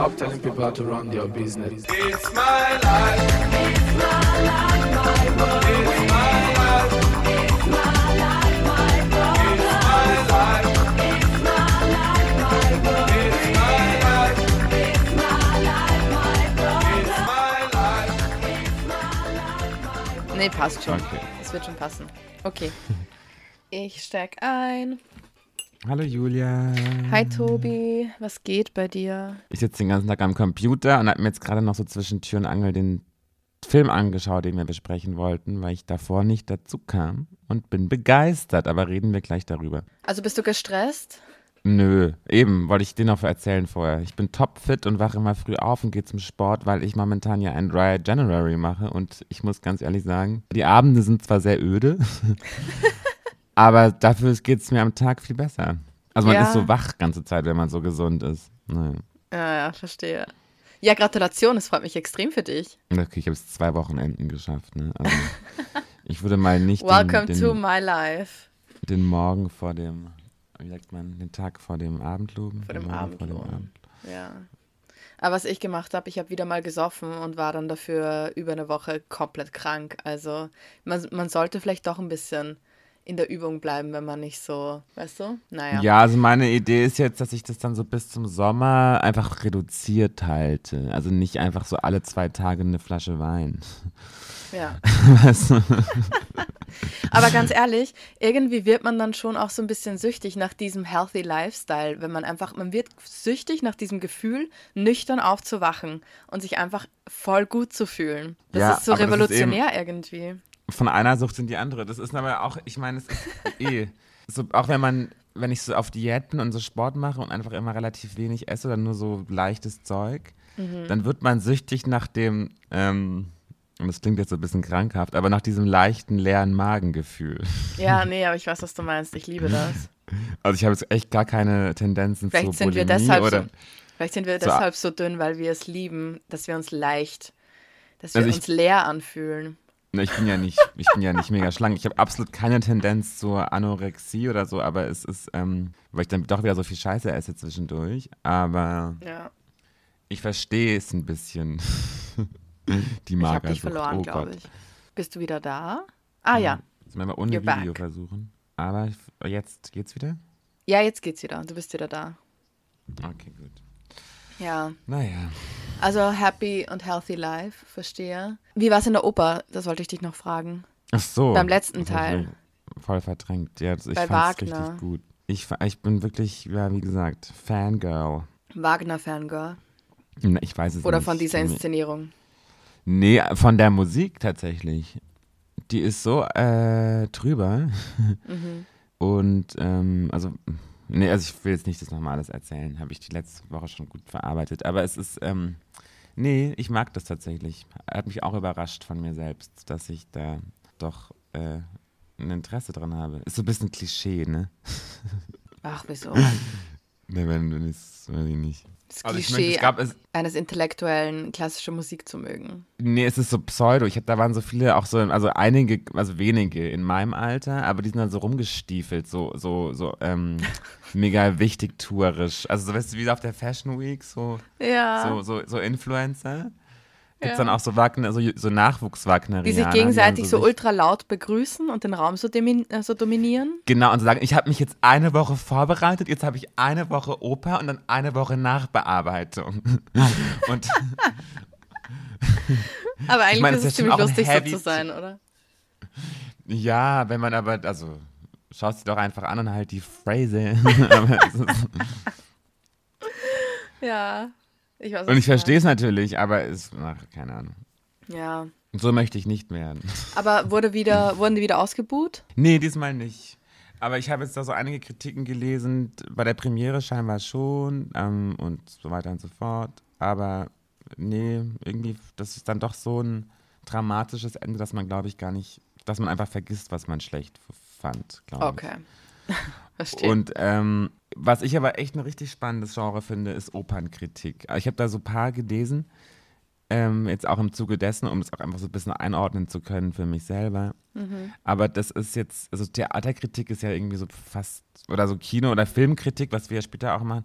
Stop telling people how to run their business. It's my life. It's my life, my world. It's my life. It's my life, my world. It's my life. It's my life, my world. It's my life. It's my life, my world. It's my life. Nee, passt schon. Okay. Es wird schon passen. Okay. Ich steig ein. Hallo Julia. Hi Tobi, was geht bei dir? Ich sitze den ganzen Tag am Computer und habe mir jetzt gerade noch so zwischen Tür und Angel den Film angeschaut, den wir besprechen wollten, weil ich davor nicht dazu kam und bin begeistert, aber reden wir gleich darüber. Also bist du gestresst? Nö, eben, wollte ich dir noch erzählen vorher. Ich bin topfit und wache immer früh auf und gehe zum Sport, weil ich momentan ja ein Dry January mache und ich muss ganz ehrlich sagen, die Abende sind zwar sehr öde, aber dafür geht es mir am Tag viel besser. Also man Ja. ist so wach ganze Zeit, wenn man so gesund ist. Naja. Ja, ja, verstehe. Ja, Gratulation, es freut mich extrem für dich. Okay, ich habe es zwei Wochenenden geschafft. Ne? Also, ich würde mal nicht Welcome den, to den, my life. den Morgen vor dem, wie sagt man, den Tag vor dem Abendloben. Vor den dem Morgen Abendlohn. Ja. Aber was ich gemacht habe, ich habe wieder mal gesoffen und war dann dafür über eine Woche komplett krank. Also man, man sollte vielleicht doch ein bisschen in der Übung bleiben, wenn man nicht so, weißt du? Naja. Ja, also meine Idee ist jetzt, dass ich das dann so bis zum Sommer einfach reduziert halte. Also nicht einfach so alle zwei Tage eine Flasche Wein. ja. Weißt du? Aber ganz ehrlich, irgendwie wird man dann schon auch so ein bisschen süchtig nach diesem healthy Lifestyle, wenn man einfach, man wird süchtig nach diesem Gefühl, nüchtern aufzuwachen und sich einfach voll gut zu fühlen. Das Ja, ist so das ist revolutionär irgendwie. Von einer Sucht in die andere. Das ist aber auch, ich meine, es ist eh. So, auch wenn man, wenn ich so auf Diäten und so Sport mache und einfach immer relativ wenig esse oder nur so leichtes Zeug, Mhm. dann wird man süchtig nach dem, ähm, und das klingt jetzt so ein bisschen krankhaft, aber nach diesem leichten, leeren Magengefühl. Ja, nee, aber ich weiß, was du meinst. Ich liebe das. Also ich habe jetzt echt gar keine Tendenzen Vielleicht zu sind wir Bulimie deshalb oder so, vielleicht sind wir so- deshalb so dünn, weil wir es lieben, dass wir uns leicht, dass wir Also uns leer anfühlen. Ich bin ja nicht, ich bin ja nicht mega schlank. Ich habe absolut keine Tendenz zur Anorexie oder so, aber es ist, ähm, weil ich dann doch wieder so viel Scheiße esse zwischendurch. Aber Ja. ich verstehe es ein bisschen. Die Ich habe dich verloren, oh glaube ich. Bist du wieder da? Ah ja. Sollen wir mal ohne You're Video back. versuchen? Aber jetzt geht's wieder? Ja, jetzt geht's wieder. Du bist wieder da. Okay, gut. Ja. Naja. Also happy und healthy life, verstehe. Wie war es in der Oper? Das wollte ich dich noch fragen. Ach so. Beim letzten Teil. Voll verdrängt. Ja, das, ich Wagner. richtig gut. Ich, ich bin wirklich, ja, wie gesagt, Fangirl. Wagner-Fangirl. Ich weiß es Oder nicht. von dieser. Inszenierung. Nee, von der Musik tatsächlich. Die ist so äh, drüber. Mhm. Und, ähm, also, nee, also ich will jetzt nicht das nochmal alles erzählen. Habe ich die letzte Woche schon gut verarbeitet. Aber es ist, ähm, nee, ich mag das tatsächlich. Hat mich auch überrascht von mir selbst, dass ich da doch äh, ein Interesse dran habe. Ist so ein bisschen Klischee, ne? Ach, wieso? Ne, wenn du das weiß ich nicht. Das Also ich Klischee möchte, es gab, es, eines Intellektuellen, klassische Musik zu mögen. Nee, es ist so Pseudo. Ich hab, da waren so viele, auch so, also einige, also wenige in meinem Alter, aber die sind dann so rumgestiefelt, so, so, so, ähm, mega wichtig tourisch. Also so, weißt du, wie auf der Fashion Week, so, Ja. so, so, so Influencer. Gibt's Ja. dann auch so Wagner, so, so Nachwuchs-Wagnerianer. die sich die gegenseitig so sich- ultra laut begrüßen und den Raum so, domin äh, so dominieren. Genau, und so sagen, ich habe mich jetzt eine Woche vorbereitet, jetzt habe ich eine Woche Oper und dann eine Woche Nachbearbeitung. und Aber eigentlich meine, ist es ziemlich lustig, so zu sein, oder? Ja, wenn man aber, also, schaust dir doch einfach an und halt die Phrase. es Ja. Ich weiß, und ich verstehe es natürlich, aber es, ach, keine Ahnung. Ja. So möchte ich nicht werden. Aber wurde wieder, wurden die wieder ausgebuht? Nee, diesmal nicht. Aber ich habe jetzt da so einige Kritiken gelesen, bei der Premiere scheinbar schon ähm, und so weiter und so fort. Aber nee, irgendwie, das ist dann doch so ein dramatisches Ende, dass man, glaube ich, gar nicht, dass man einfach vergisst, was man schlecht fand, glaube ich. Okay. Verstehe. Und ähm, was ich aber echt ein richtig spannendes Genre finde, ist Opernkritik. Ich habe da so ein paar gelesen, ähm, jetzt auch im Zuge dessen, um es auch einfach so ein bisschen einordnen zu können für mich selber. Aber das ist jetzt, also Theaterkritik ist ja irgendwie so fast, oder so Kino- oder Filmkritik, was wir ja später auch machen,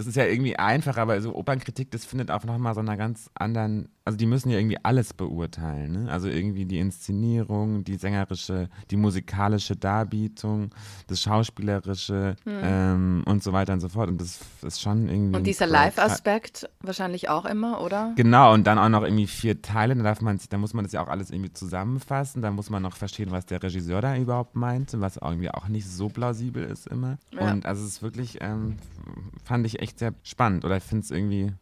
das ist ja irgendwie einfach, aber so Opernkritik, das findet auch nochmal so einer ganz anderen, also die müssen ja irgendwie alles beurteilen, ne? Also irgendwie die Inszenierung, die sängerische, die musikalische Darbietung, das Schauspielerische ähm, und so weiter und so fort. Und das ist schon irgendwie. Und dieser Live-Aspekt wahrscheinlich auch immer, oder? Genau, und dann auch noch irgendwie vier Teile, da darf man da muss man das ja auch alles irgendwie zusammenfassen, da muss man noch verstehen, was der Regisseur da überhaupt meinte, was irgendwie auch nicht so plausibel ist immer. Ja. Und also es ist wirklich, ähm, fand ich echt sehr spannend oder ich finde es irgendwie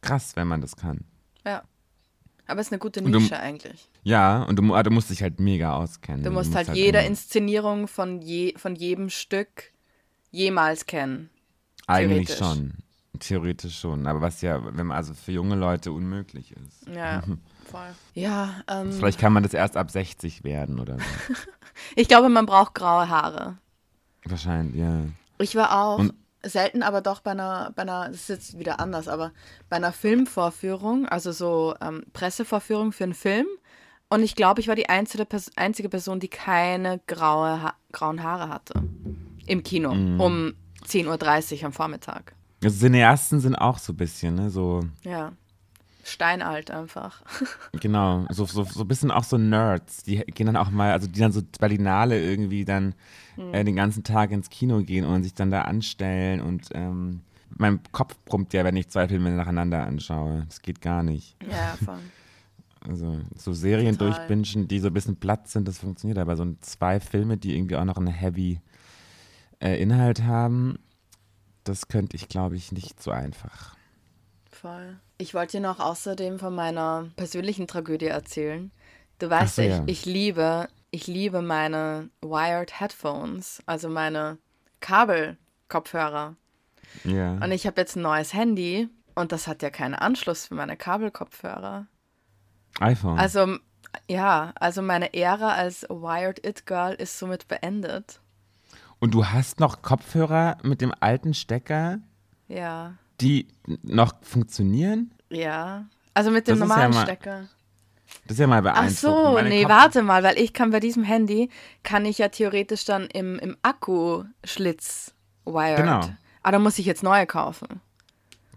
krass, wenn man das kann. Ja. Aber es ist eine gute Und du- Nische eigentlich. Ja, und du, ah, du musst dich halt mega auskennen. Du musst halt jede immer- Inszenierung von, je, von jedem Stück jemals kennen. Eigentlich schon. Theoretisch schon, aber was ja, wenn man also für junge Leute unmöglich ist. Ja, voll. Ja, ähm, Vielleicht kann man das erst ab 60 werden oder so. ich glaube, man braucht graue Haare. Wahrscheinlich, ja. Ich war auch Und- selten, aber doch bei einer, bei einer, das ist jetzt wieder anders, aber bei einer Filmvorführung, also so ähm, Pressevorführung für einen Film. Und ich glaube, ich war die einzige, Pers einzige Person, die keine graue ha grauen Haare hatte. Im Kino. Mhm. Um 10.30 Uhr am Vormittag. Also Cineasten sind auch so ein bisschen, ne, so, Ja. Steinalt einfach. genau, so, so, so ein bisschen auch so Nerds, die gehen dann auch mal, also die dann so Berlinale irgendwie dann äh, den ganzen Tag ins Kino gehen und sich dann da anstellen und ähm, mein Kopf brummt ja, wenn ich zwei Filme nacheinander anschaue. Das geht gar nicht. ja, voll. Also so Serien Total. durchbingen, die so ein bisschen platt sind, das funktioniert, aber so zwei Filme, die irgendwie auch noch einen heavy äh, Inhalt haben, das könnte ich, glaube ich, nicht so einfach. Voll. Ich wollte dir noch außerdem von meiner persönlichen Tragödie erzählen. Du weißt so, ja, ja. ich, ich liebe, ich liebe meine Wired Headphones, also meine Kabelkopfhörer. Ja. Und ich habe jetzt ein neues Handy und das hat ja keinen Anschluss für meine Kabelkopfhörer. iPhone. Also, ja, also meine Ära als Wired It Girl ist somit beendet. Und du hast noch Kopfhörer mit dem alten Stecker, Ja, die noch funktionieren? ja. Also mit dem Das ist ja normalen mal Stecker. Das ist ja mal Ach beeindruckend. so, Meine nee, Kopf- warte mal, weil ich kann bei diesem Handy, kann ich ja theoretisch dann im, im Akku-Schlitz wired. Genau. Aber da muss ich jetzt neue kaufen.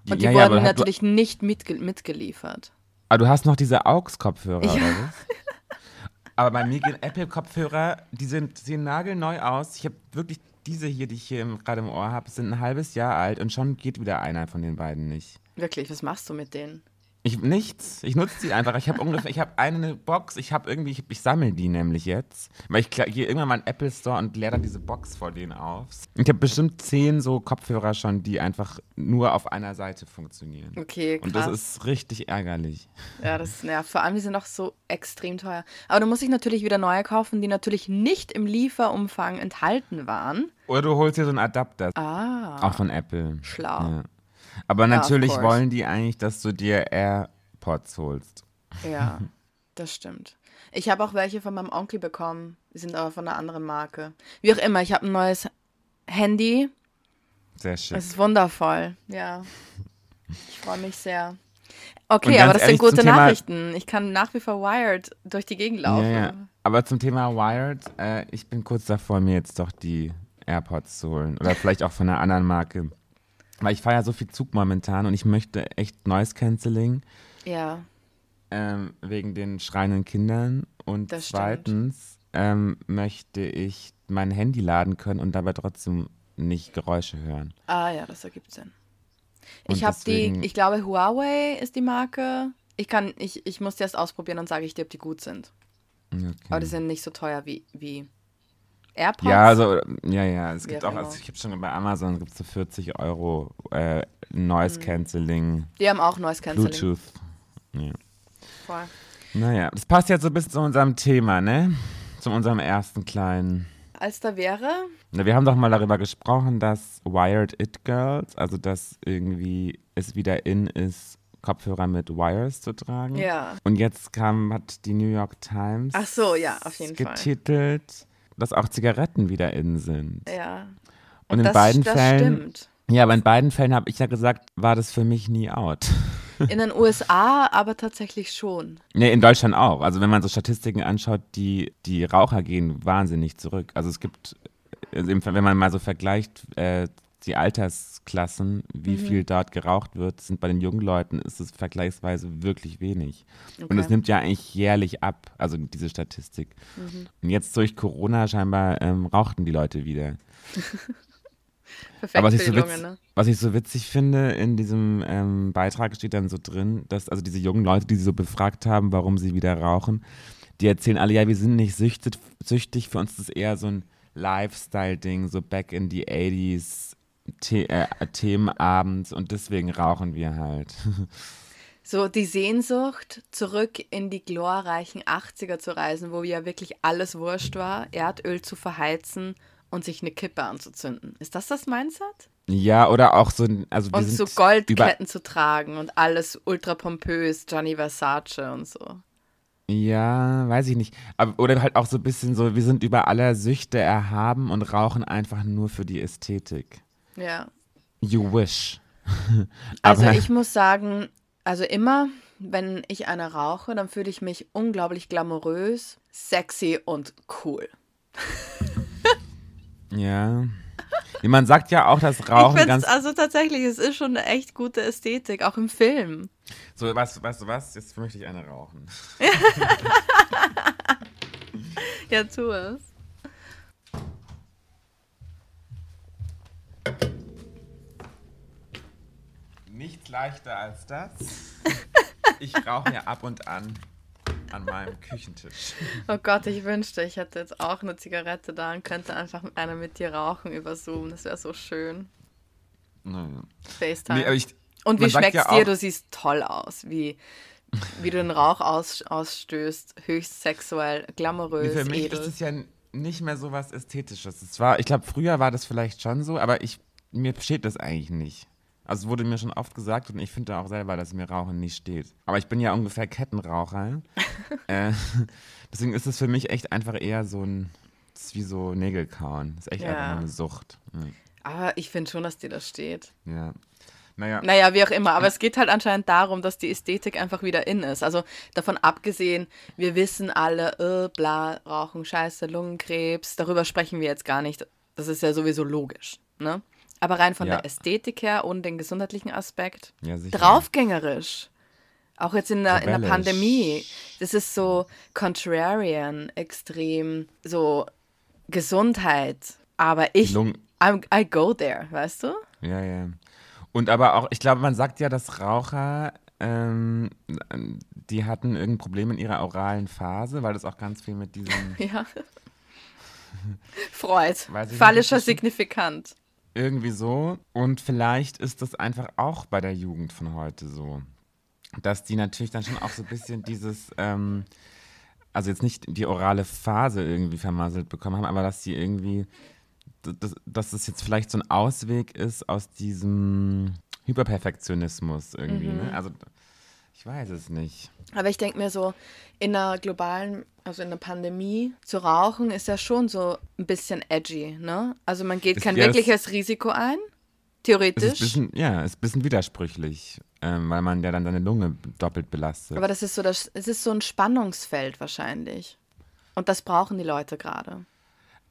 Und die ja, ja, wurden du- natürlich nicht mitge mitgeliefert. Aber du hast noch diese AUX-Kopfhörer, Ja. oder was? Aber bei mir gehen Apple-Kopfhörer, die sind, sehen nagelneu aus. Ich habe wirklich diese hier, die ich hier gerade im Ohr habe, sind ein halbes Jahr alt und schon geht wieder einer von den beiden nicht. Wirklich, was machst du mit denen? Ich nichts. Ich nutze die einfach. Ich habe ungefähr, ich habe eine Box. Ich habe irgendwie, ich, ich sammle die nämlich jetzt, weil ich gehe irgendwann mal in den Apple Store und leere dann diese Box vor denen auf. Ich habe bestimmt zehn so Kopfhörer schon, die einfach nur auf einer Seite funktionieren. Okay, krass. Und das ist richtig ärgerlich. ja, das nervt. Vor allem, die sind auch so extrem teuer. Aber du musst dich natürlich wieder neue kaufen, die natürlich nicht im Lieferumfang enthalten waren. Oder du holst dir so einen Adapter, Ah, auch von Apple. schlau. Ja. Aber Ja, natürlich course. wollen die eigentlich, dass du dir AirPods holst. Ja, das stimmt. Ich habe auch welche von meinem Onkel bekommen. Die sind aber von einer anderen Marke. Wie auch immer, ich habe ein neues Handy. Sehr schön. Es ist wundervoll. Ja. Ich freue mich sehr. Okay, aber das sind ehrlich, gute Nachrichten. Ich kann nach wie vor wired durch die Gegend laufen. Ja, ja. Aber zum Thema Wired, äh, ich bin kurz davor, mir jetzt doch die AirPods zu holen. Oder vielleicht auch von einer anderen Marke. Weil ich fahre ja so viel Zug momentan und ich möchte echt Noise Cancelling Ja, ähm, wegen den schreienden Kindern. Und Das zweitens ähm, möchte ich mein Handy laden können und dabei trotzdem nicht Geräusche hören. Ah ja, das ergibt Sinn. Und Ich habe die, ich glaube Huawei ist die Marke. Ich kann, ich, ich muss die erst ausprobieren und sage ich dir, ob die gut sind. Okay. Aber die sind nicht so teuer wie, wie AirPods. Ja, also, ja, ja. Es gibt auch also ich habe schon bei Amazon gibt es so 40 Euro äh, Mhm. Noise Cancelling, Die haben auch Noise Cancelling. Bluetooth. Ja. Voll. Naja, das passt jetzt so ein bisschen zu unserem Thema, ne? Zu unserem ersten kleinen. Als da wäre, Na, wir haben doch mal darüber gesprochen, dass Wired It Girls, also dass irgendwie es wieder in ist, Kopfhörer mit Wires zu tragen. ja. Und jetzt kam, hat die New York Times Ach so, ja, auf jeden Fall. getitelt, dass auch Zigaretten wieder in sind. Ja. Und in das, beiden das Fällen stimmt. Ja, aber in beiden Fällen habe ich ja gesagt, war das für mich nie out. In den USA aber tatsächlich schon. Nee, in Deutschland auch. Also wenn man so Statistiken anschaut, die, die Raucher gehen wahnsinnig zurück. Also es gibt, also wenn man mal so vergleicht, äh, die Altersklassen, wie Mhm. viel dort geraucht wird, sind bei den jungen Leuten ist es vergleichsweise wirklich wenig. Und Okay. es nimmt ja eigentlich jährlich ab, also diese Statistik. Mhm. Und jetzt durch Corona scheinbar ähm, rauchten die Leute wieder. Perfekt Aber was ich, so witz, ne? was ich so witzig finde, in diesem ähm, Beitrag steht dann so drin, dass also diese jungen Leute, die sie so befragt haben, warum sie wieder rauchen, die erzählen alle, ja, wir sind nicht süchtig, süchtig für uns ist es eher so ein Lifestyle-Ding, so back in the 80s, The äh, Themenabends und deswegen rauchen wir halt. So die Sehnsucht, zurück in die glorreichen 80er zu reisen, wo ja wirklich alles wurscht war, Erdöl zu verheizen und sich eine Kippe anzuzünden. Ist das das Mindset? ja, oder auch so, ein- also wir Und sind so Goldketten zu tragen und alles ultra pompös, Gianni Versace und so. Ja, weiß ich nicht. Aber, oder halt auch so ein bisschen so, wir sind über aller Süchte erhaben und rauchen einfach nur für die Ästhetik. Ja. You wish. Also ich muss sagen, also immer, wenn ich eine rauche, dann fühle ich mich unglaublich glamourös, sexy und cool. Ja. Wie man sagt ja auch, dass Rauchen ganz. also tatsächlich, es ist schon eine echt gute Ästhetik, auch im Film. So, weißt du was? Jetzt möchte ich eine rauchen. Ja, tu es. Nichts leichter als das. Ich rauche ja ab und an an meinem Küchentisch. Oh Gott, ich wünschte, ich hätte jetzt auch eine Zigarette da und könnte einfach mit einer mit dir rauchen über Zoom. Das wäre so schön. Naja. FaceTime. Nee, ich, und wie schmeckt's ja dir? Du siehst toll aus. Wie, wie du den Rauch aus, ausstößt. Höchst sexuell, glamourös, Nee, für mich edel. ist es ja n- nicht mehr so was Ästhetisches. Es war, ich glaube, früher war das vielleicht schon so, aber ich, mir steht das eigentlich nicht. Also es wurde mir schon oft gesagt und ich finde auch selber, dass mir Rauchen nicht steht. Aber ich bin ja ungefähr Kettenraucher. äh, deswegen ist es für mich echt einfach eher so ein, das ist wie so Nägelkauen. Das ist echt Ja. einfach eine Sucht. Aber ich finde schon, dass dir das steht. Ja. Ja. Naja, Naja, wie auch immer. Aber es geht halt anscheinend darum, dass die Ästhetik einfach wieder in ist. Also davon abgesehen, wir wissen alle, äh, bla, Rauchen, Scheiße, Lungenkrebs. Darüber sprechen wir jetzt gar nicht. Das ist ja sowieso logisch. Ne? Aber rein von Ja. der Ästhetik her und den gesundheitlichen Aspekt. ja, sicher. Draufgängerisch. Auch jetzt in der, in der. Pandemie. Das ist so contrarian, extrem, so Gesundheit. Aber ich, Lung- I'm, I go there, weißt du? Ja, ja. Und aber auch, ich glaube, man sagt ja, dass Raucher, ähm, die hatten irgendein Problem in ihrer oralen Phase, weil das auch ganz viel mit diesem Ja. Freud. Phallischer das- Signifikant. irgendwie so. Und vielleicht ist das einfach auch bei der Jugend von heute so, dass die natürlich dann schon auch so ein bisschen dieses, ähm, also jetzt nicht die orale Phase irgendwie vermasselt bekommen haben, aber dass die irgendwie, dass, dass es jetzt vielleicht so ein Ausweg ist aus diesem Hyperperfektionismus irgendwie. Mhm. Ne? Also ich weiß es nicht. Aber ich denke mir so, in einer globalen, also in einer Pandemie, zu rauchen ist ja schon so ein bisschen edgy, ne? Also man geht Ist kein das- wirkliches Risiko ein, Es ist theoretisch. bisschen, ja, ist ein bisschen widersprüchlich, ähm, weil man ja dann seine Lunge doppelt belastet. Aber das ist so das, es ist so ein Spannungsfeld wahrscheinlich. Und das brauchen die Leute gerade.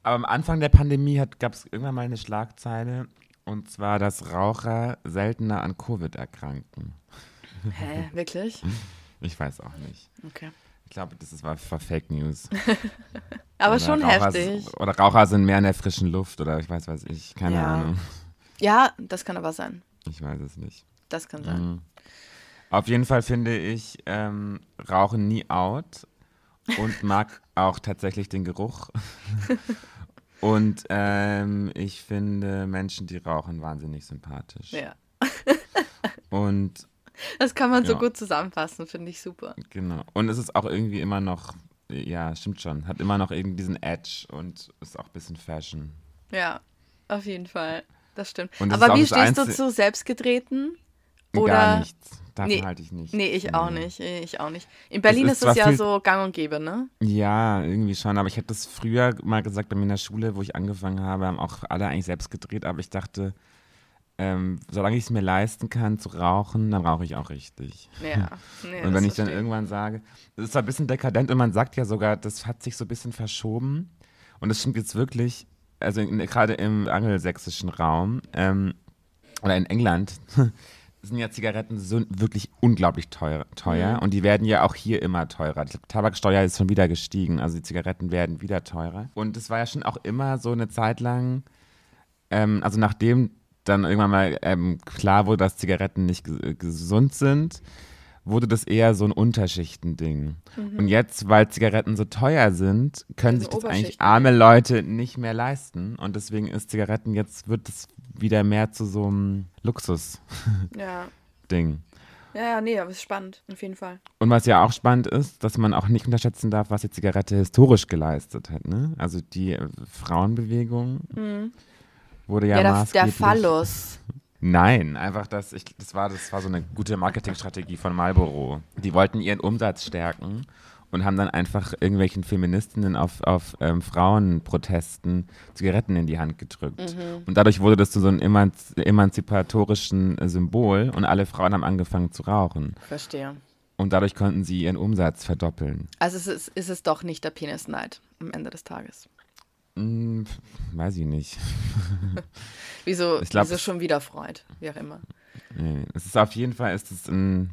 Aber am Anfang der Pandemie gab es irgendwann mal eine Schlagzeile, und zwar, dass Raucher seltener an Covid erkranken. Hä, wirklich? Ich weiß auch nicht. Okay. Ich glaube, das ist, war, war Fake News. Aber Oder schon Raucher, heftig. Oder Raucher sind mehr in der frischen Luft oder ich weiß, weiß ich. Keine Ja. Ahnung. Ja, das kann aber sein. Ich weiß es nicht. Das kann sein. Mhm. Auf jeden Fall finde ich ähm, Rauchen nie out und mag auch tatsächlich den Geruch. Und ähm, ich finde Menschen, die rauchen, wahnsinnig sympathisch. Ja. Und Das kann man so Ja. gut zusammenfassen, finde ich super. genau. Und es ist auch irgendwie immer noch, ja, stimmt schon, hat immer noch irgendwie diesen Edge und ist auch ein bisschen Fashion. Ja, auf jeden Fall. Das stimmt. Das aber wie stehst du zu selbstgetreten? Oder Gar nichts. Davon Nee. halte ich nicht. Nee, ich auch Nee. nicht. Ich auch nicht. In Berlin ist ist es ja viel- so gang und gäbe, ne? Ja, irgendwie schon. Aber ich habe das früher mal gesagt bei mir in der Schule, wo ich angefangen habe, haben auch alle eigentlich selbst gedreht. Aber ich dachte, ähm, solange ich es mir leisten kann zu rauchen, dann rauche ich auch richtig. Ja. Nee, und wenn ich dann verstehe irgendwann sage, das ist zwar ein bisschen dekadent und man sagt ja sogar, das hat sich so ein bisschen verschoben. Und das stimmt jetzt wirklich, also in, gerade im angelsächsischen Raum ähm, oder in England sind ja Zigaretten so wirklich unglaublich teuer, teuer und die werden ja auch hier immer teurer. Die Tabaksteuer ist schon wieder gestiegen, also die Zigaretten werden wieder teurer. Und es war ja schon auch immer so eine Zeit lang, ähm, also nachdem dann irgendwann mal ähm, klar wurde, dass Zigaretten nicht ges- gesund sind, wurde das eher so ein Unterschichtending. Und jetzt, weil Zigaretten so teuer sind, können Ja, sich das eigentlich arme Leute nicht mehr leisten. Und deswegen ist Zigaretten jetzt, wird es wieder mehr zu so einem Luxus-Ding. Ja. Ja, nee, aber es ist spannend, auf jeden Fall. Und was ja auch spannend ist, dass man auch nicht unterschätzen darf, was die Zigarette historisch geleistet hat. Ne? Also die Frauenbewegung wurde ja, Ja, der, der maßgeblich... Phallus. Nein, einfach das, ich, das, war, das war so eine gute Marketingstrategie von Marlboro. Die wollten ihren Umsatz stärken und haben dann einfach irgendwelchen Feministinnen auf, auf ähm, Frauenprotesten Zigaretten in die Hand gedrückt. Mhm. Und dadurch wurde das zu so einem emanz emanzipatorischen Symbol und alle Frauen haben angefangen zu rauchen. Verstehe. Und dadurch konnten sie ihren Umsatz verdoppeln. Also es ist, ist es doch nicht der Penis-Neid am Ende des Tages. Hm, weiß ich nicht. Wieso, Ich glaub, wieso es- schon wieder Freud, wie auch immer. Nee, es ist auf jeden Fall ist es ein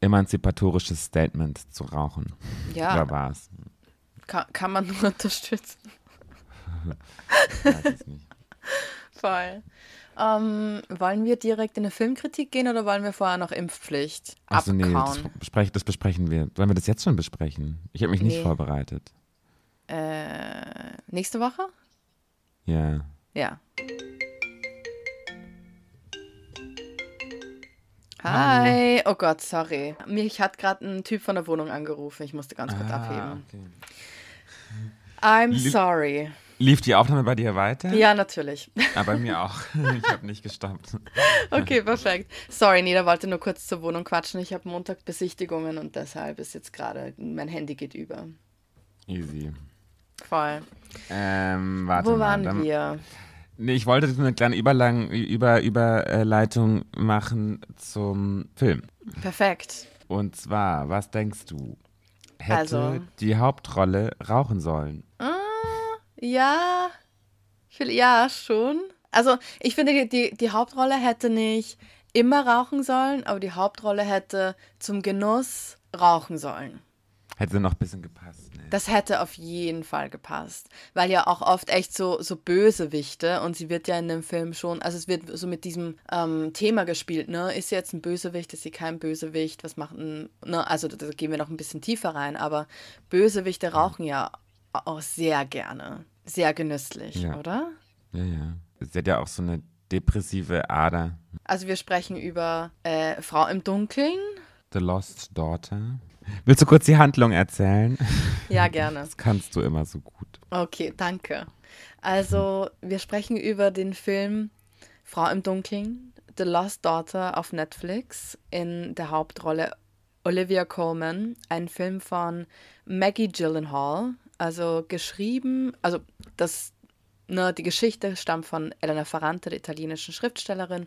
emanzipatorisches Statement zu rauchen. Ja, Oder war es? kann, kann man nur unterstützen. Weiß es nicht. Voll. Ähm, wollen wir direkt in eine Filmkritik gehen oder wollen wir vorher noch Impfpflicht Achso, nee, das, abkauen? besprech, das besprechen wir. Sollen wir das jetzt schon besprechen? Ich habe mich nicht Nee. vorbereitet. Äh, nächste Woche? Ja. Ja. Hi. Oh Gott, sorry. Mich hat gerade ein Typ von der Wohnung angerufen. Ich musste ganz kurz Ah, abheben. okay. I'm Lieb- sorry. Lief die Aufnahme bei dir weiter? Ja, natürlich. Ah, bei mir auch. Ich habe nicht gestoppt. Okay, perfekt. Sorry, Neda wollte nur kurz zur Wohnung quatschen. Ich habe Montag Besichtigungen und deshalb ist jetzt gerade, mein Handy geht über. Easy. Voll. Ähm, warte Wo mal. waren wir? Nee, ich wollte eine kleine Überlang über Überleitung machen zum Film. Perfekt. Und zwar, was denkst du? Hätte Also- die Hauptrolle rauchen sollen? Ja, viel- ja, schon. Also, ich finde, die, die Hauptrolle hätte nicht immer rauchen sollen, aber die Hauptrolle hätte zum Genuss rauchen sollen. Hätte noch ein bisschen gepasst. Das hätte auf jeden Fall gepasst. Weil ja auch oft echt so, so Bösewichte und sie wird ja in dem Film schon, also es wird so mit diesem ähm, Thema gespielt, ne? Ist sie jetzt ein Bösewicht, ist sie kein Bösewicht, was macht ein, ne? Also da, da gehen wir noch ein bisschen tiefer rein, aber Bösewichte rauchen ja auch sehr gerne. Sehr genüsslich, Ja. oder? Ja, ja. Sie hat ja auch so eine depressive Ader. Also wir sprechen über äh, Frau im Dunkeln. The Lost Daughter. Willst du kurz die Handlung erzählen? Ja, gerne. Das kannst du immer so gut. Okay, danke. Also, wir sprechen über den Film Frau im Dunkeln, The Lost Daughter auf Netflix. In der Hauptrolle Olivia Colman, ein Film von Maggie Gyllenhaal. Also geschrieben, also das, ne, die Geschichte stammt von Elena Ferrante, der italienischen Schriftstellerin.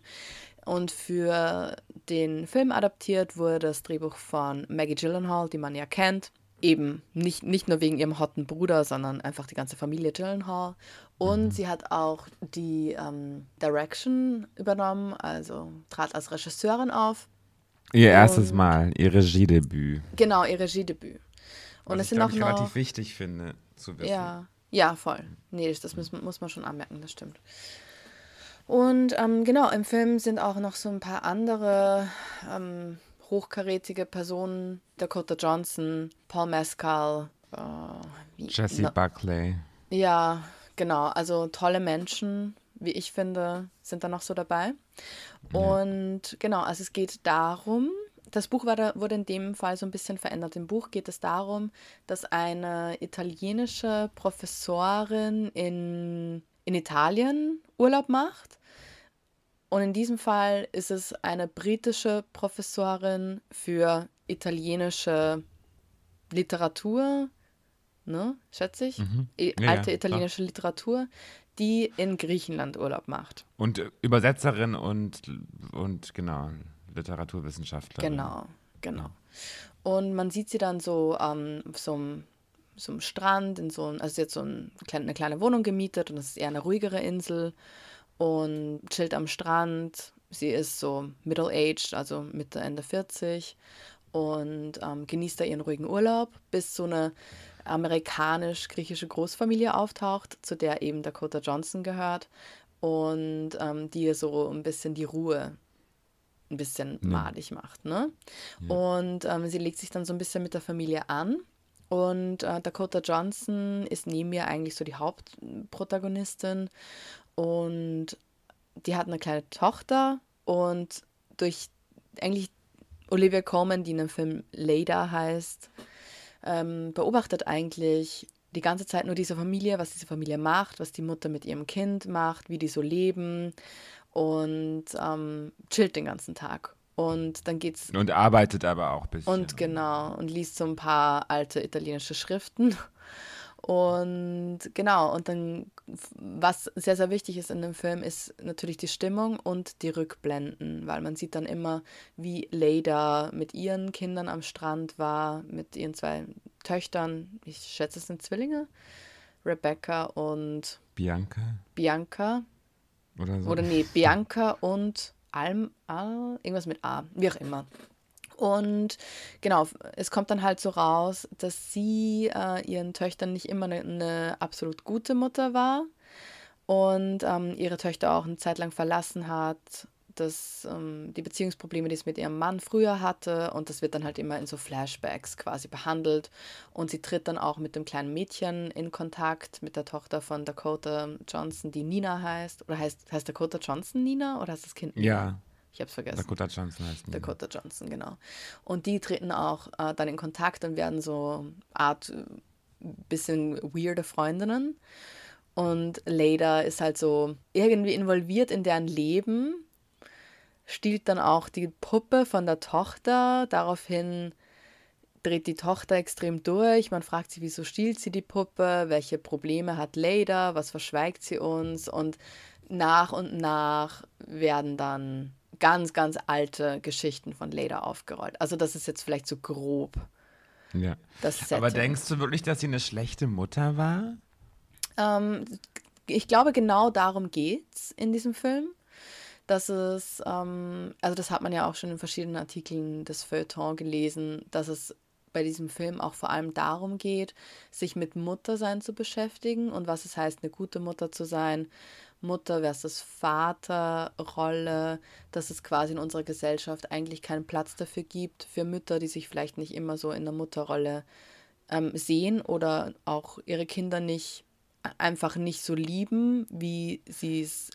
Und für den Film adaptiert wurde das Drehbuch von Maggie Gyllenhaal, die man ja kennt. Eben nicht, nicht nur wegen ihrem hotten Bruder, sondern einfach die ganze Familie Gyllenhaal. Und sie hat auch die ähm, Direction übernommen, also trat als Regisseurin auf. Ihr erstes Und- Mal, ihr Regiedebüt. Genau, ihr Regiedebüt. Und es sind glaub auch ich, noch. relativ wichtig finde zu wissen. Ja, ja, voll. Nee, das, das muss, muss man schon anmerken, das stimmt. Und ähm, genau, im Film sind auch noch so ein paar andere ähm, hochkarätige Personen. Dakota Johnson, Paul Mescal, äh, wie, Jesse na- Buckley. Ja, genau. Also tolle Menschen, wie ich finde, sind da noch so dabei. Und genau, also es geht darum, das Buch war da, wurde in dem Fall so ein bisschen verändert. Im Buch geht es darum, dass eine italienische Professorin in, in Italien Urlaub macht. Und in diesem Fall ist es eine britische Professorin für italienische Literatur, ne, schätze ich, I Ja, ja, alte klar. italienische Literatur, die in Griechenland Urlaub macht. Und äh, Übersetzerin und, und genau, Literaturwissenschaftlerin. Genau, genau. Und man sieht sie dann so ähm, auf so einem, so einem Strand, in so ein, also hat so ein, eine kleine Wohnung gemietet und das ist eher eine ruhigere Insel und chillt am Strand. Sie ist so middle-aged, also Mitte, Ende 40 und ähm, genießt da ihren ruhigen Urlaub, bis so eine amerikanisch-griechische Großfamilie auftaucht, zu der eben Dakota Johnson gehört und ähm, die ihr so ein bisschen die Ruhe ein bisschen madig macht. Ne? Und ähm, sie legt sich dann so ein bisschen mit der Familie an. Und äh, Dakota Johnson ist neben mir eigentlich so die Hauptprotagonistin. Und die hat eine kleine Tochter. Und durch eigentlich Olivia Colman, die in dem Film Leda heißt, ähm, beobachtet eigentlich die ganze Zeit nur diese Familie, was diese Familie macht, was die Mutter mit ihrem Kind macht, wie die so leben und ähm, chillt den ganzen Tag. Und dann geht's Und arbeitet aber auch ein bisschen. und genau und liest so ein paar alte italienische Schriften. Und genau, und dann, was sehr, sehr wichtig ist in dem Film, ist natürlich die Stimmung und die Rückblenden, weil man sieht dann immer, wie Leda mit ihren Kindern am Strand war, mit ihren zwei Töchtern, ich schätze, es sind Zwillinge, Rebecca und Bianca Bianca. oder so. Oder nee, Bianca und Alm, Al, irgendwas mit A, wie auch immer. Und genau, es kommt dann halt so raus, dass sie äh, ihren Töchtern nicht immer eine, eine absolut gute Mutter war und ähm, ihre Töchter auch eine Zeit lang verlassen hat, dass ähm, die Beziehungsprobleme, die es mit ihrem Mann früher hatte, und das wird dann halt immer in so Flashbacks quasi behandelt. Und sie tritt dann auch mit dem kleinen Mädchen in Kontakt, mit der Tochter von Dakota Johnson, die Nina heißt. Oder heißt, heißt Dakota Johnson Nina oder heißt das Kind Nina? Ja, Ich hab's vergessen. Dakota Johnson heißt die. Dakota Johnson, genau. Und die treten auch äh, dann in Kontakt und werden so Art äh, bisschen weirde Freundinnen. Und Leda ist halt so irgendwie involviert in deren Leben, stiehlt dann auch die Puppe von der Tochter. Daraufhin dreht die Tochter extrem durch. Man fragt sie, wieso stiehlt sie die Puppe? Welche Probleme hat Leda? Was verschweigt sie uns? Und nach und nach werden dann ganz, ganz alte Geschichten von Leda aufgerollt. Also das ist jetzt vielleicht so grob Ja. Aber denkst du wirklich, dass sie eine schlechte Mutter war? Ähm, ich glaube, genau darum geht's in diesem Film. Dass es, ähm, also das hat man ja auch schon in verschiedenen Artikeln des Feuilleton gelesen, dass es bei diesem Film auch vor allem darum geht, sich mit Muttersein zu beschäftigen und was es heißt, eine gute Mutter zu sein. Mutter versus Vaterrolle, dass es quasi in unserer Gesellschaft eigentlich keinen Platz dafür gibt, für Mütter, die sich vielleicht nicht immer so in der Mutterrolle ähm, sehen oder auch ihre Kinder nicht einfach nicht so lieben, wie sie es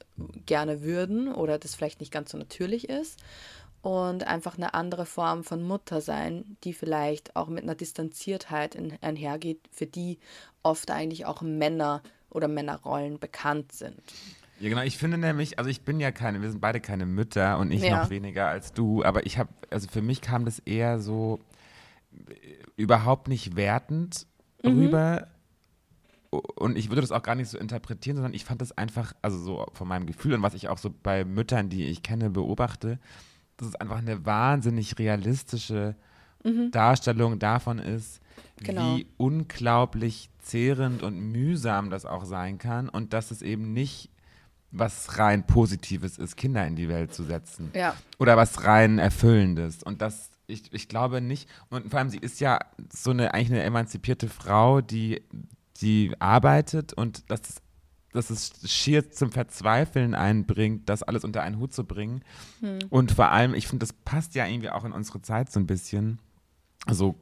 gerne würden oder das vielleicht nicht ganz so natürlich ist. Und einfach eine andere Form von Mutter sein, die vielleicht auch mit einer Distanziertheit in, einhergeht, für die oft eigentlich auch Männer oder Männerrollen bekannt sind. Ja, genau. Ich finde nämlich, also ich bin ja keine, wir sind beide keine Mütter und ich Ja. noch weniger als du, aber ich habe, also für mich kam das eher so äh, überhaupt nicht wertend Mhm. rüber. Und ich würde das auch gar nicht so interpretieren, sondern ich fand das einfach, also so von meinem Gefühl und was ich auch so bei Müttern, die ich kenne, beobachte, dass es einfach eine wahnsinnig realistische Darstellung davon ist, Mhm. Genau. wie unglaublich zehrend und mühsam das auch sein kann und dass es eben nicht was rein Positives ist, Kinder in die Welt zu setzen. Ja. Oder was rein Erfüllendes. Und das, ich, ich glaube nicht, und vor allem sie ist ja so eine, eigentlich eine emanzipierte Frau, die, die arbeitet und das ist dass es schier zum Verzweifeln einbringt, das alles unter einen Hut zu bringen. Und vor allem, ich finde, das passt ja irgendwie auch in unsere Zeit so ein bisschen. So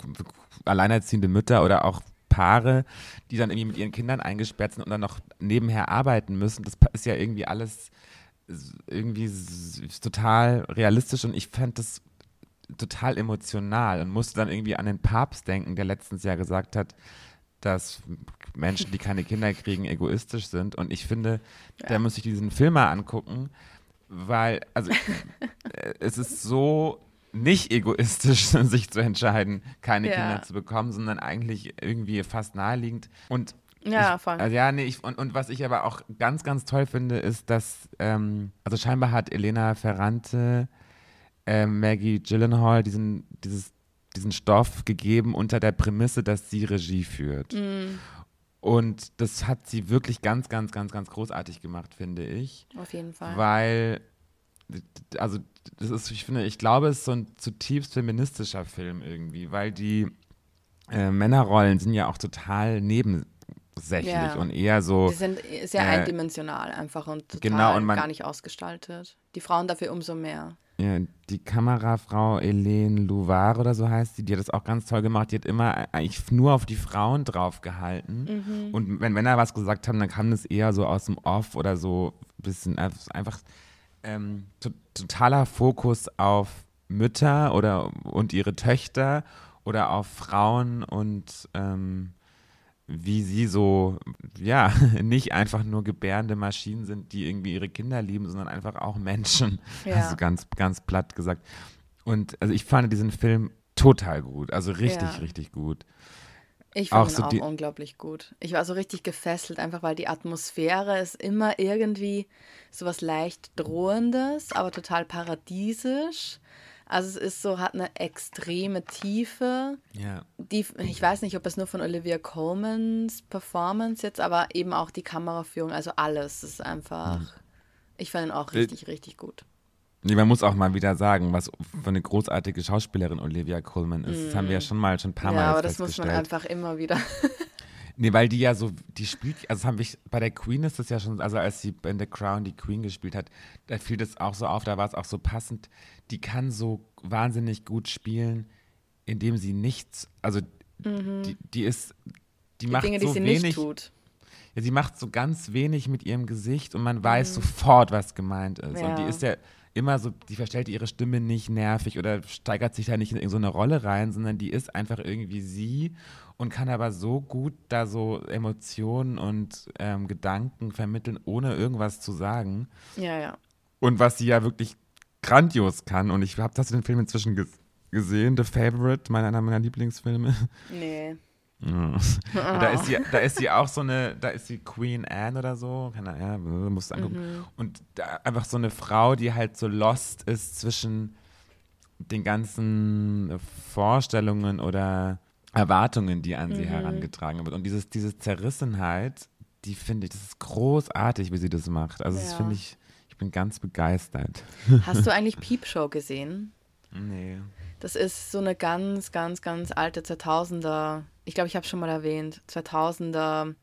alleinerziehende Mütter oder auch Paare, die dann irgendwie mit ihren Kindern eingesperrt sind und dann noch nebenher arbeiten müssen. Das ist ja irgendwie alles irgendwie total realistisch und ich fand das total emotional und musste dann irgendwie an den Papst denken, der letztens ja gesagt hat, dass Menschen, die keine Kinder kriegen, egoistisch sind. Und ich finde, da muss ich diesen Film mal angucken, weil, also es ist so nicht egoistisch, sich zu entscheiden, keine Ja. Kinder zu bekommen, sondern eigentlich irgendwie fast naheliegend. Und Ja, ich, voll. Also ja, nee, ich, und, und was ich aber auch ganz, ganz toll finde, ist, dass, ähm, also scheinbar hat Elena Ferrante äh, Maggie Gyllenhaal diesen, dieses, diesen Stoff gegeben unter der Prämisse, dass sie Regie führt. Mm, Und das hat sie wirklich ganz, ganz, ganz, ganz großartig gemacht, finde ich. auf jeden Fall. Weil, also das ist, ich finde, ich glaube, es ist so ein zutiefst feministischer Film irgendwie, weil die äh, Männerrollen sind ja auch total nebensächlich und eher so. Die sind sehr äh, eindimensional einfach und total genau, und man- gar nicht ausgestaltet. Die Frauen dafür umso mehr. Ja, die Kamerafrau Helene Louvard oder so heißt sie, die hat das auch ganz toll gemacht. Die hat immer eigentlich nur auf die Frauen drauf gehalten. Und wenn Männer was gesagt haben, dann kam das eher so aus dem Off oder so ein bisschen äh, einfach ähm, to totaler Fokus auf Mütter oder und ihre Töchter oder auf Frauen und ähm, wie sie so, ja, nicht einfach nur gebärende Maschinen sind, die irgendwie ihre Kinder lieben, sondern einfach auch Menschen. Ja. Also ganz, ganz platt gesagt. Und also ich fand diesen Film total gut, also richtig, Ja. richtig gut. Ich Auch fand ihn so auch die- unglaublich gut. Ich war so richtig gefesselt, einfach weil die Atmosphäre ist immer irgendwie sowas leicht Drohendes, aber total paradiesisch. Also es ist so, hat eine extreme Tiefe. Ja. Die, ich weiß nicht, ob es nur von Olivia Colmans Performance jetzt, aber eben auch die Kameraführung, also alles ist einfach. Ich fand ihn auch Äh, richtig, richtig gut. Nee, man muss auch mal wieder sagen, was für eine großartige Schauspielerin Olivia Colman ist. Das haben wir ja schon mal schon ein paar Mal. Ja, aber das muss man einfach immer wieder. Nee, weil die ja so, die spielt, also das haben wir, bei der Queen ist das ja schon, also als sie in The Crown die Queen gespielt hat, da fiel das auch so auf, da war es auch so passend, die kann so wahnsinnig gut spielen, indem sie nichts, also die, die ist, die, Die macht Dinge, die so sie wenig, nicht tut. ja, sie macht so ganz wenig mit ihrem Gesicht und man weiß sofort, was gemeint ist. Und die Mhm. Ja. ist ja immer so, die verstellt ihre Stimme nicht nervig oder steigert sich da nicht in irgendeine Rolle rein, sondern die ist einfach irgendwie sie und kann aber so gut da so Emotionen und ähm, Gedanken vermitteln, ohne irgendwas zu sagen. Ja, ja. Und was sie ja wirklich grandios kann. Und ich habe das in den Film inzwischen ges gesehen, The Favorite, mein, einer meiner Lieblingsfilme. Nee. Da, ist sie, da ist sie auch so eine, da ist sie Queen Anne oder so, keine Ahnung, ja, musst angucken. Und da einfach so eine Frau, die halt so lost ist zwischen den ganzen Vorstellungen oder Erwartungen, die an sie herangetragen wird. Und dieses, diese Zerrissenheit, die finde ich, das ist großartig, wie sie das macht. Also das Ja. finde ich, ich bin ganz begeistert. Hast du eigentlich Peep Show gesehen? Nee. Das ist so eine ganz, ganz, ganz alte 2000er, ich glaube, ich habe schon mal erwähnt, 2000er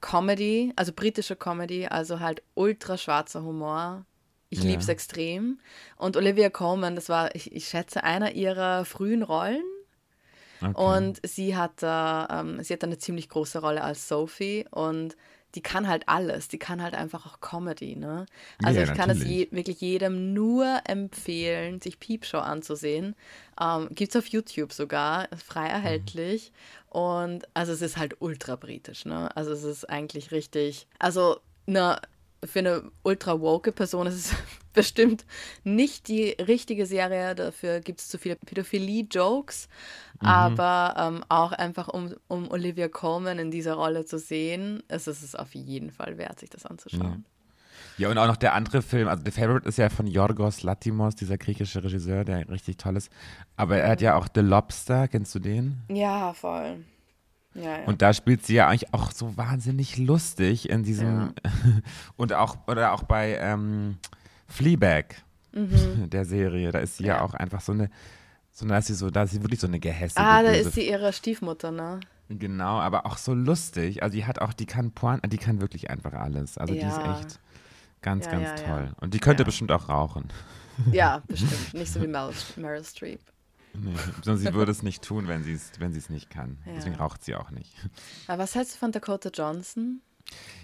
Comedy, also britische Comedy, also halt ultra schwarzer Humor. Ich Ja. liebe es extrem. Und Olivia Colman, das war, ich, ich schätze, einer ihrer frühen Rollen. Okay. Und sie hat, da, ähm, sie hat eine ziemlich große Rolle als Sophie und die kann halt alles. Die kann halt einfach auch Comedy, ne? Also Ja, ich kann es je, wirklich jedem nur empfehlen, sich Peep Show anzusehen. Ähm, Gibt es auf YouTube sogar, ist frei erhältlich. Und also es ist halt ultra britisch, ne? Also es ist eigentlich richtig, also eine, für eine ultra woke Person ist es bestimmt nicht die richtige Serie. Dafür gibt es zu viele Pädophilie-Jokes. Aber ähm, auch einfach, um, um Olivia Colman in dieser Rolle zu sehen, ist es es auf jeden Fall wert, sich das anzuschauen. Ja, und auch noch der andere Film, also The Favorite ist ja von Yorgos Latimos, dieser griechische Regisseur, der richtig toll ist. Aber er hat ja auch The Lobster, kennst du den? Ja, voll. Ja, ja. Und da spielt sie ja eigentlich auch so wahnsinnig lustig in diesem und auch oder auch bei ähm, Fleabag der Serie, da ist sie ja, Mhm. Ja. auch einfach so eine so da ist sie so, da ist sie wirklich so eine gehässige ah, da ist sie ihre Stiefmutter, ne? Genau, aber auch so lustig. Also die hat auch, die kann Point, die kann wirklich einfach alles. Also die Ja. ist echt ganz, Ja, ganz ja, ja. toll. Und die könnte Ja. bestimmt auch rauchen. Ja, bestimmt. Nicht so wie Meryl, Meryl Streep. Nee, sondern sie würde es nicht tun, wenn sie es wenn es nicht kann. Ja. Deswegen raucht sie auch nicht. Aber was hältst du von Dakota Johnson?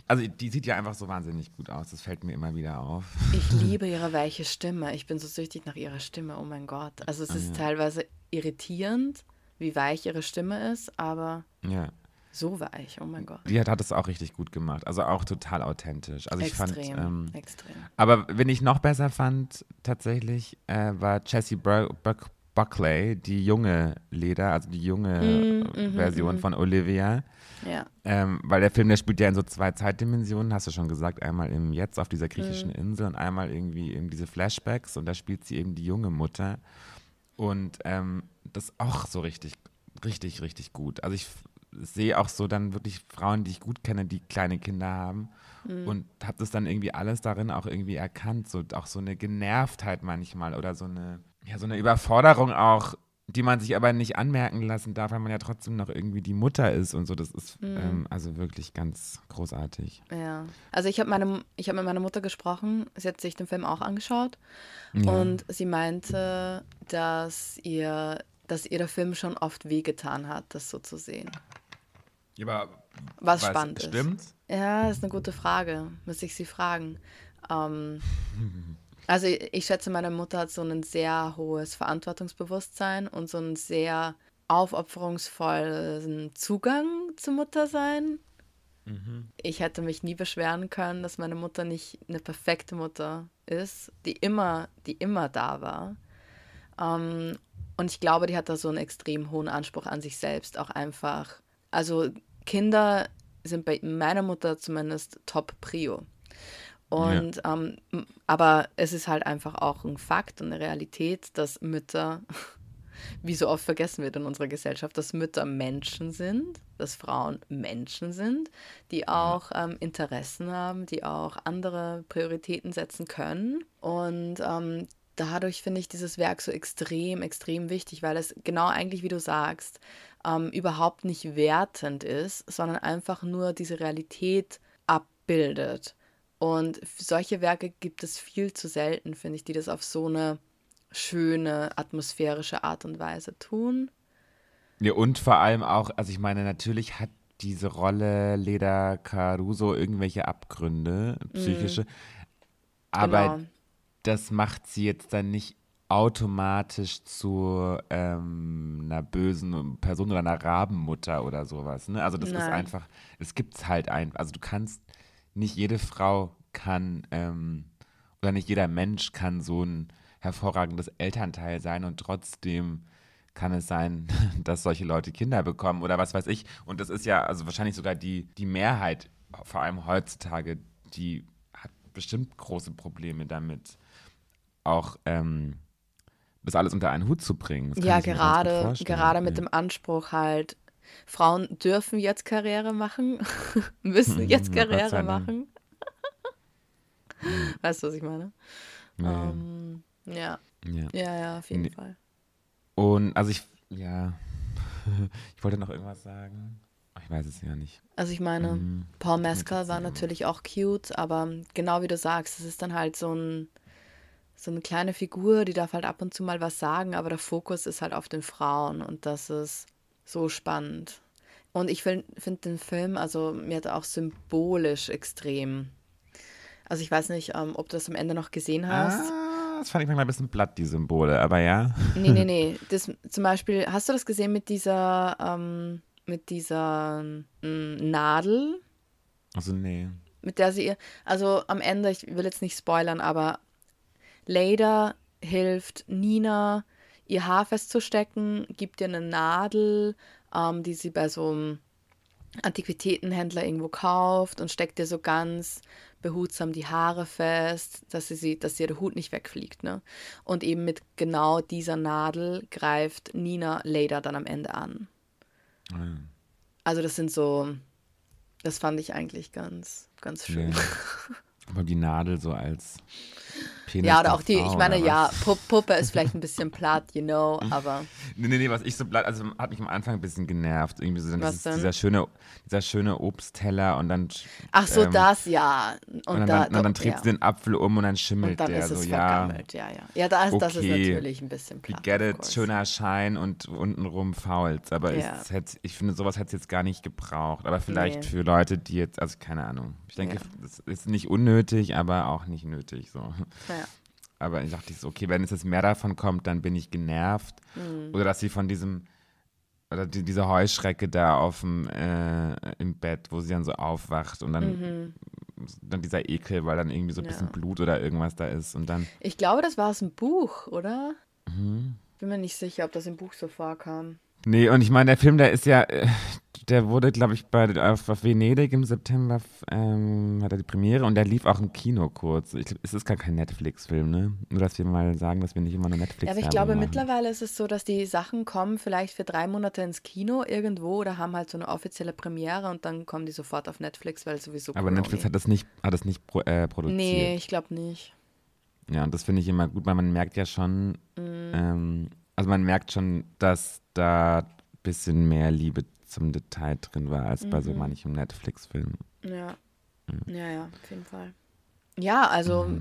Also die sieht ja einfach so wahnsinnig gut aus. Das fällt mir immer wieder auf. Ich liebe ihre weiche Stimme. Ich bin so süchtig nach ihrer Stimme. Oh mein Gott. Also es ist teilweise irritierend, wie weich ihre Stimme ist, aber Ja. so weich. Oh mein Gott. Die hat, hat es auch richtig gut gemacht. Also auch total authentisch. Also ich extrem, fand. Ähm, extrem. aber wenn ich noch besser fand, tatsächlich, äh, war Jessie Bur Bur Buckley, die junge Leder, also die junge Mm, äh, mhm, Version mhm. von Olivia. Ja. Ähm, weil der Film, der spielt ja in so zwei Zeitdimensionen, hast du schon gesagt. Einmal im Jetzt auf dieser griechischen Mhm. Insel und einmal irgendwie in diese Flashbacks und da spielt sie eben die junge Mutter. Und ähm, das ist auch so richtig, richtig, richtig gut. Also ich sehe auch so dann wirklich Frauen, die ich gut kenne, die kleine Kinder haben Mhm. und habe das dann irgendwie alles darin auch irgendwie erkannt. So auch so eine Genervtheit manchmal oder so eine, ja, so eine Überforderung auch, die man sich aber nicht anmerken lassen darf, weil man ja trotzdem noch irgendwie die Mutter ist und so. Das ist Mhm. ähm, also wirklich ganz großartig. Ja. Also ich habe meine, ich habe mit meiner Mutter gesprochen, sie hat sich den Film auch angeschaut Ja. und sie meinte, dass ihr, dass ihr der Film schon oft wehgetan hat, das so zu sehen. Ja, aber Was was- spannend ist. stimmt's? Ja, das ist eine gute Frage. Müsste ich sie fragen. Ähm, also ich, schätze, meine Mutter hat so ein sehr hohes Verantwortungsbewusstsein und so einen sehr aufopferungsvollen Zugang zum Muttersein. Ich hätte mich nie beschweren können, dass meine Mutter nicht eine perfekte Mutter ist, die immer, die immer da war. Ähm, und ich glaube, die hat da so einen extrem hohen Anspruch an sich selbst, auch einfach. Also Kinder sind bei meiner Mutter zumindest Top Und ähm, m- aber es ist halt einfach auch ein Fakt und eine Realität, dass Mütter, wie so oft vergessen wird in unserer Gesellschaft, dass Mütter Menschen sind, dass Frauen Menschen sind, die auch ähm, Interessen haben, die auch andere Prioritäten setzen können. Und ähm, dadurch finde ich dieses Werk so extrem, extrem wichtig, weil es genau eigentlich, wie du sagst, ähm, überhaupt nicht wertend ist, sondern einfach nur diese Realität abbildet. Und solche Werke gibt es viel zu selten, finde ich, die das auf so eine schöne, atmosphärische Art und Weise tun. Ja, und vor allem auch, also ich meine, natürlich hat diese Rolle Leda Caruso irgendwelche Abgründe, psychische, aber Genau. das macht sie jetzt dann nicht automatisch zu ähm, einer bösen Person oder einer Rabenmutter oder sowas. Ne? Also das ist Nein. einfach, es gibt's halt ein, also du kannst, nicht jede Frau kann ähm, oder nicht jeder Mensch kann so ein hervorragendes Elternteil sein und trotzdem kann es sein, dass solche Leute Kinder bekommen oder was weiß ich. Und das ist ja also wahrscheinlich sogar die, die Mehrheit, vor allem heutzutage, die hat bestimmt große Probleme damit, auch ähm, das alles unter einen Hut zu bringen. Das Ja, gerade, gerade mit Ja. dem Anspruch halt, Frauen dürfen jetzt Karriere machen, müssen jetzt Karriere machen. weißt du, was ich meine? Ja, Ähm, ja, ja. ja, ja, auf jeden Nee. Fall. Und also ich, ja, ich wollte noch irgendwas sagen. Ich weiß es ja nicht. Also ich meine, Mhm. Paul Mescal war natürlich auch cute, aber genau wie du sagst, es ist dann halt so ein so eine kleine Figur, die darf halt ab und zu mal was sagen, aber der Fokus ist halt auf den Frauen und das ist so spannend. Und ich finde find den Film, also mir hat er auch symbolisch extrem. Also ich weiß nicht, ähm, ob du das am Ende noch gesehen hast. Ah, das fand ich manchmal ein bisschen platt, die Symbole, aber ja. Nee, nee, nee. Das, zum Beispiel, hast du das gesehen mit dieser, ähm, mit dieser ähm, Nadel? Also nee. mit der sie ihr, also am Ende, ich will jetzt nicht spoilern, aber Leda hilft Nina, ihr Haar festzustecken, gibt ihr eine Nadel, ähm, die sie bei so einem Antiquitätenhändler irgendwo kauft und steckt ihr so ganz behutsam die Haare fest, dass sie sieht, dass ihr der Hut nicht wegfliegt, ne? Und eben mit genau dieser Nadel greift Nina Leda dann am Ende an. Ja. Also das sind so, das fand ich eigentlich ganz, ganz schön. Nee. Aber die Nadel so als Penis Ja, oder der auch die, ich Frau, meine, oder ja, Puppe ist vielleicht ein bisschen platt, you know, aber Nee, nee, nee, was ich so blatt, also hat mich am Anfang ein bisschen genervt. Irgendwie so Was denn? dieser schöne, dieser schöne Obstteller und dann. ach so, ähm, das, ja. Und, Und, dann, da, dann, dann dreht ja. sie den Apfel um und dann schimmelt und dann der ist es so, ja. vergammelt, ja, ja. Ja, das, das ist Okay. natürlich ein bisschen platt. get of it, schöner Schein und untenrum fault. Aber Ja. es hätte, ich finde, sowas hätte es jetzt gar nicht gebraucht. Aber vielleicht Nee. für Leute, die jetzt, also keine Ahnung. Ich denke, Ja. das ist nicht unnötig, aber auch nicht nötig. So. Ja. Aber ich dachte so, okay, wenn es jetzt mehr davon kommt, dann bin ich genervt. Mhm. Oder dass sie von diesem, oder die, diese Heuschrecke da auf dem, äh, im Bett, wo sie dann so aufwacht und dann, dann dieser Ekel, weil dann irgendwie so ein bisschen Mhm. Ja. Blut oder irgendwas da ist und dann, Ich glaube, das war aus dem Buch, oder? Bin mir nicht sicher, ob das im Buch so vorkam. Nee, und ich meine, der Film, der ist ja, äh, der wurde, glaube ich, bei auf, auf Venedig im September ähm, hat er die Premiere und der lief auch im Kino kurz. Ich, es ist gar kein Netflix-Film, ne? Nur, dass wir mal sagen, dass wir nicht immer nur Netflix Ja, aber ich glaube, machen. mittlerweile ist es so, dass die Sachen kommen vielleicht für drei Monate ins Kino irgendwo oder haben halt so eine offizielle Premiere und dann kommen die sofort auf Netflix, weil sowieso Aber Corona- Netflix hat das nicht, hat das nicht pro, äh, produziert. Nee, ich glaube nicht. Ja, und das finde ich immer gut, weil man merkt ja schon, Mhm. ähm, also man merkt schon, dass da ein bisschen mehr Liebe zum Detail drin war, als bei so Mhm. manchem Netflix-Film. Ja. Mhm. Ja, ja, auf jeden Fall. Ja, also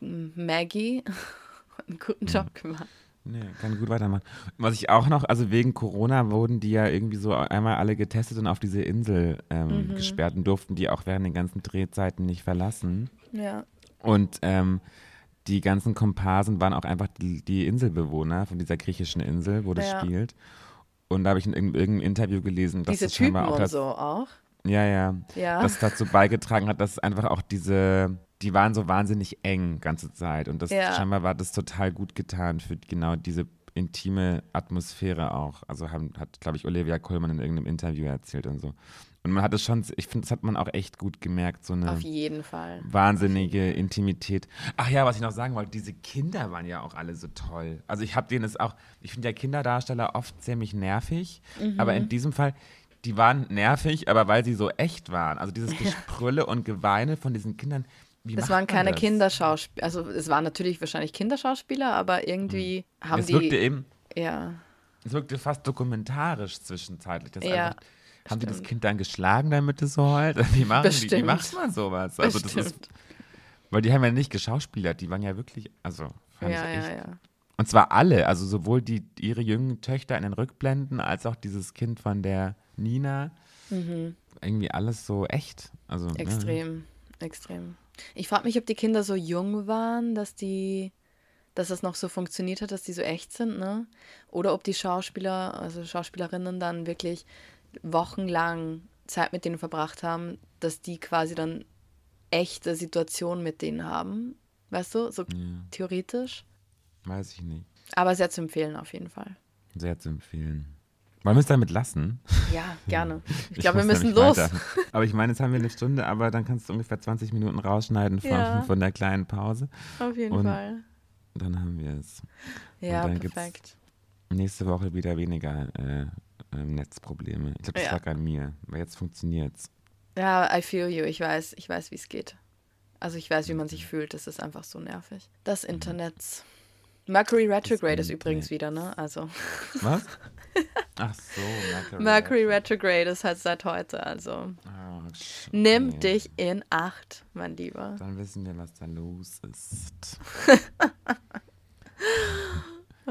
m- Maggie hat einen guten Mhm. Job gemacht. Nee, kann gut weitermachen. Was ich auch noch, also wegen Corona wurden die ja irgendwie so einmal alle getestet und auf diese Insel ähm, Mhm. gesperrt und durften die auch während den ganzen Drehzeiten nicht verlassen. Ja. Und ähm, die ganzen Komparsen waren auch einfach die, die Inselbewohner von dieser griechischen Insel, wo das Ja. spielt. Und da habe ich in irgendeinem Interview gelesen, dass Diese das scheinbar Typen auch das, so auch. ja, ja, Ja. das dazu beigetragen hat, dass einfach auch diese, die waren so wahnsinnig eng ganze Zeit. Und das Ja. scheinbar war das total gut getan für genau diese intime Atmosphäre auch. Also haben, hat, glaube ich, Olivia Colman in irgendeinem Interview erzählt und so. Und man hat es schon, ich finde, das hat man auch echt gut gemerkt, so eine Auf jeden Fall. wahnsinnige Intimität. Ach ja, was ich noch sagen wollte, diese Kinder waren ja auch alle so toll. Also ich habe denen es auch, ich finde ja Kinderdarsteller oft ziemlich nervig, aber Mhm. in diesem Fall, die waren nervig, aber weil sie so echt waren. Also dieses Gesprülle und Geweine von diesen Kindern. Wie Das waren keine das? Kinderschauspieler. Also es waren natürlich wahrscheinlich Kinderschauspieler, aber irgendwie haben Es wirkte die. eben, Ja. es wirkte fast dokumentarisch zwischenzeitlich. Das Ja, einfach, haben die das stimmt. Kind dann geschlagen, damit es so heult? Wie machen macht man sowas? Also das ist, weil die haben ja nicht geschauspielert, die waren ja wirklich, also fand Ja, ich echt ja, ja. Und zwar alle, also sowohl die, ihre jungen Töchter in den Rückblenden als auch dieses Kind von der Nina. Irgendwie alles so echt. Also, ne? Mhm. Extrem, extrem. Ich frage mich, ob die Kinder so jung waren, dass die, dass das noch so funktioniert hat, dass die so echt sind, ne? Oder ob die Schauspieler, also Schauspielerinnen dann wirklich wochenlang Zeit mit denen verbracht haben, dass die quasi dann echte Situationen mit denen haben. Weißt du, so Ja, theoretisch. weiß ich nicht. Aber sehr zu empfehlen auf jeden Fall. Sehr zu empfehlen. Wollen wir es damit lassen? Ja, gerne. Ich glaube, wir müssen los. weiter. Aber ich meine, jetzt haben wir eine Stunde, aber dann kannst du ungefähr 20 Minuten rausschneiden von, Ja. von der kleinen Pause. Auf jeden Und Fall. Dann haben wir es. Ja, perfekt. Nächste Woche wieder weniger äh, ähm, Netzprobleme. Ich glaube, das Ja. lag an mir. Weil jetzt funktioniert es. Ja, I feel you. Ich weiß, ich weiß, wie es geht. Also ich weiß, wie man sich fühlt. Das ist einfach so nervig. Das Internet. Mercury Retrograde ist übrigens wieder, ne? Also Was? Ach so, Mercury. Mercury Retrograde ist halt seit heute. Also Oh, nimm dich in Acht, mein Lieber. Dann wissen wir, was da los ist.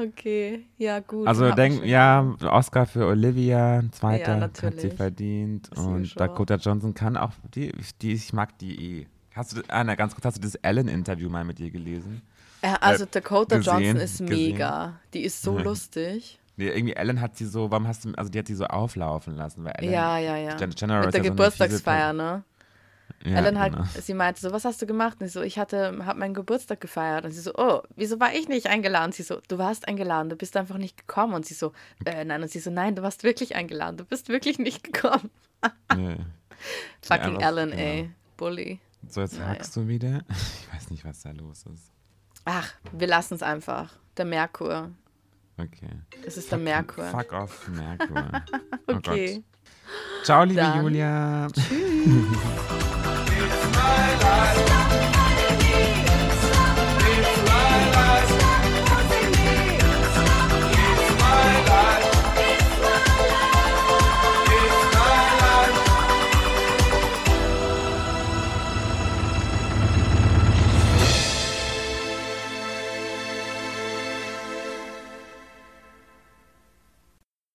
Okay, ja gut. Also denk, ja, Oscar für Olivia, zweiter Ja, hat sie verdient. Ist Und. Dakota Johnson kann auch, die, die, ich mag die eh. Hast du, Anna, ganz kurz, hast du das Ellen-Interview mal mit ihr gelesen? Ja, also Dakota gesehen, Johnson ist gesehen. mega. Die ist so lustig. Nee, irgendwie Ellen hat sie so, warum hast du, also die hat sie so auflaufen lassen, weil Ellen, Ja, ja, ja. Jennifer Mit der ja so Geburtstagsfeier, fiese ne? Ja, Ellen halt, genau. sie meinte so, was hast du gemacht? Und ich so, ich hatte, hab meinen Geburtstag gefeiert. Und sie so, oh, wieso war ich nicht eingeladen? Sie so, du warst eingeladen, du bist einfach nicht gekommen. Und sie so, äh, nein. Und sie so, nein, du warst wirklich eingeladen, du bist wirklich nicht gekommen. Nee. Fucking einfach- Ellen, genau. ey. Bully. So, jetzt Naja. hackst du wieder. Ich weiß nicht, was da los ist. Ach, wir lassen es einfach. Der Merkur. Okay. Es ist der Merkur. Fuck off, Merkur. Oh okay. Gott. Ciao, liebe Dann-